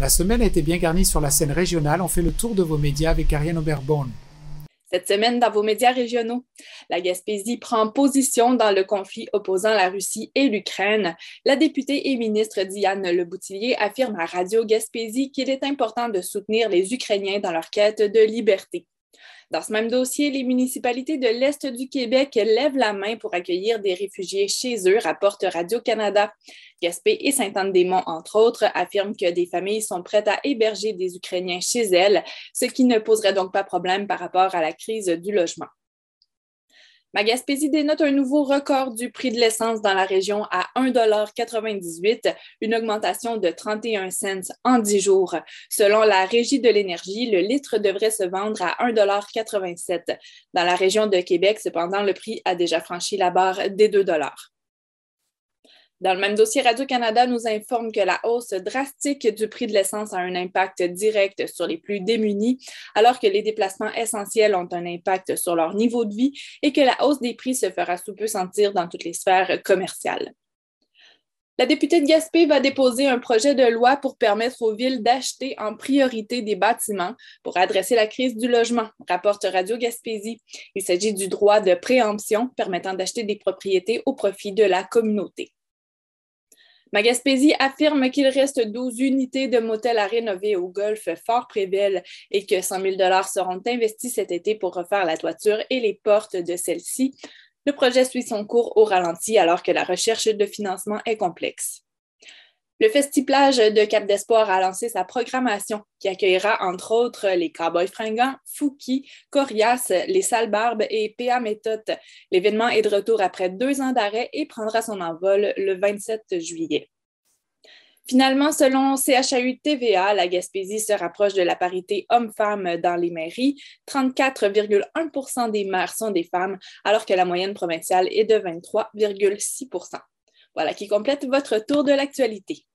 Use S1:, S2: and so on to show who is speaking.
S1: La semaine a été bien garnie sur la scène régionale. On fait le tour de vos médias avec Ariane Oberbonne.
S2: Cette semaine, dans vos médias régionaux, la Gaspésie prend position dans le conflit opposant la Russie et l'Ukraine. La députée et ministre Diane Leboutillier affirme à Radio Gaspésie qu'il est important de soutenir les Ukrainiens dans leur quête de liberté. Dans ce même dossier, les municipalités de l'Est du Québec lèvent la main pour accueillir des réfugiés chez eux, rapporte Radio-Canada. Gaspé et Sainte-Anne-des-Monts, entre autres, affirment que des familles sont prêtes à héberger des Ukrainiens chez elles, ce qui ne poserait donc pas problème par rapport à la crise du logement. Ma Gaspésie dénote un nouveau record du prix de l'essence dans la région à 1,98 une augmentation de 31 cents en 10 jours. Selon la Régie de l'énergie, le litre devrait se vendre à 1,87 Dans la région de Québec, cependant, le prix a déjà franchi la barre des 2 dans le même dossier, Radio-Canada nous informe que la hausse drastique du prix de l'essence a un impact direct sur les plus démunis, alors que les déplacements essentiels ont un impact sur leur niveau de vie et que la hausse des prix se fera sous peu sentir dans toutes les sphères commerciales. La députée de Gaspé va déposer un projet de loi pour permettre aux villes d'acheter en priorité des bâtiments pour adresser la crise du logement, rapporte Radio Gaspésie. Il s'agit du droit de préemption permettant d'acheter des propriétés au profit de la communauté. Magaspésie affirme qu'il reste 12 unités de motels à rénover au golfe Fort-Prével et que 100 000 seront investis cet été pour refaire la toiture et les portes de celle-ci. Le projet suit son cours au ralenti alors que la recherche de financement est complexe. Le Festiplage de Cap d'Espoir a lancé sa programmation qui accueillera entre autres les Cowboys fringants, Fouki, Corias, les Salbarbes et PA Méthode. L'événement est de retour après deux ans d'arrêt et prendra son envol le 27 juillet. Finalement, selon CHAU TVA, la Gaspésie se rapproche de la parité homme-femme dans les mairies. 34,1% des maires sont des femmes, alors que la moyenne provinciale est de 23,6% Voilà qui complète votre tour de l'actualité.